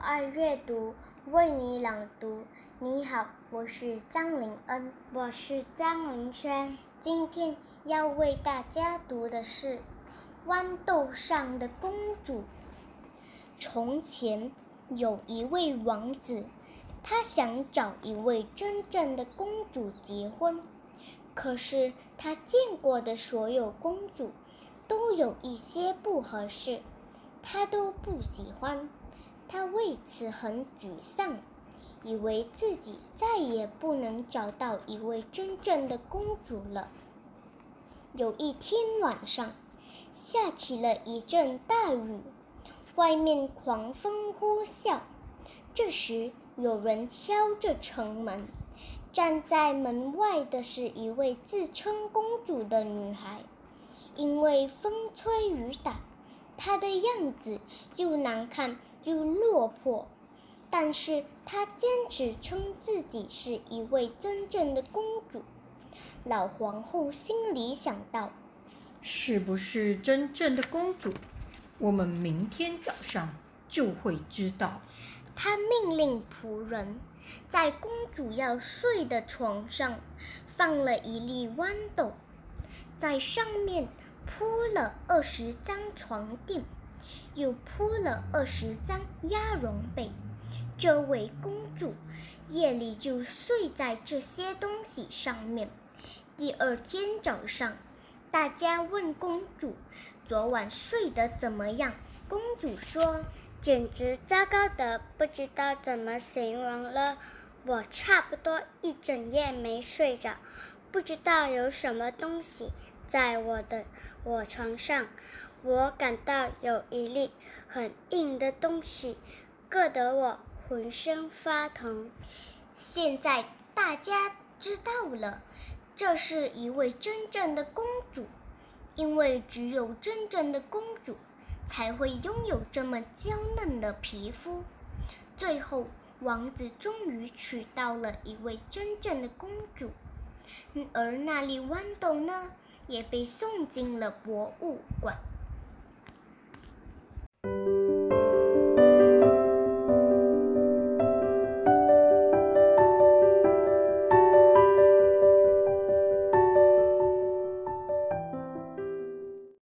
爱阅读为你朗读。你好，我是张林恩，我是张林轩。今天要为大家读的是《豌豆上的公主》。从前有一位王子，他想找一位真正的公主结婚，可是他见过的所有公主都有一些不合适，他都不喜欢。他为此很沮丧，以为自己再也不能找到一位真正的公主了。有一天晚上，下起了一阵大雨，外面狂风呼啸。这时，有人敲着城门，站在门外的是一位自称公主的女孩。因为风吹雨打，她的样子又难看。又落魄，但是她坚持称自己是一位真正的公主。老皇后心里想到：是不是真正的公主？我们明天早上就会知道。她命令仆人，在公主要睡的床上放了一粒豌豆，在上面铺了二十张床垫。又铺了二十张鸭绒被，这位公主夜里就睡在这些东西上面。第二天早上，大家问公主：“昨晚睡得怎么样？”公主说：“简直糟糕的不知道怎么形容了。我差不多一整夜没睡着，不知道有什么东西在我的我床上。”我感到有一粒很硬的东西，硌得我浑身发疼。现在大家知道了，这是一位真正的公主，因为只有真正的公主才会拥有这么娇嫩的皮肤。最后，王子终于娶到了一位真正的公主，而那粒豌豆呢，也被送进了博物馆。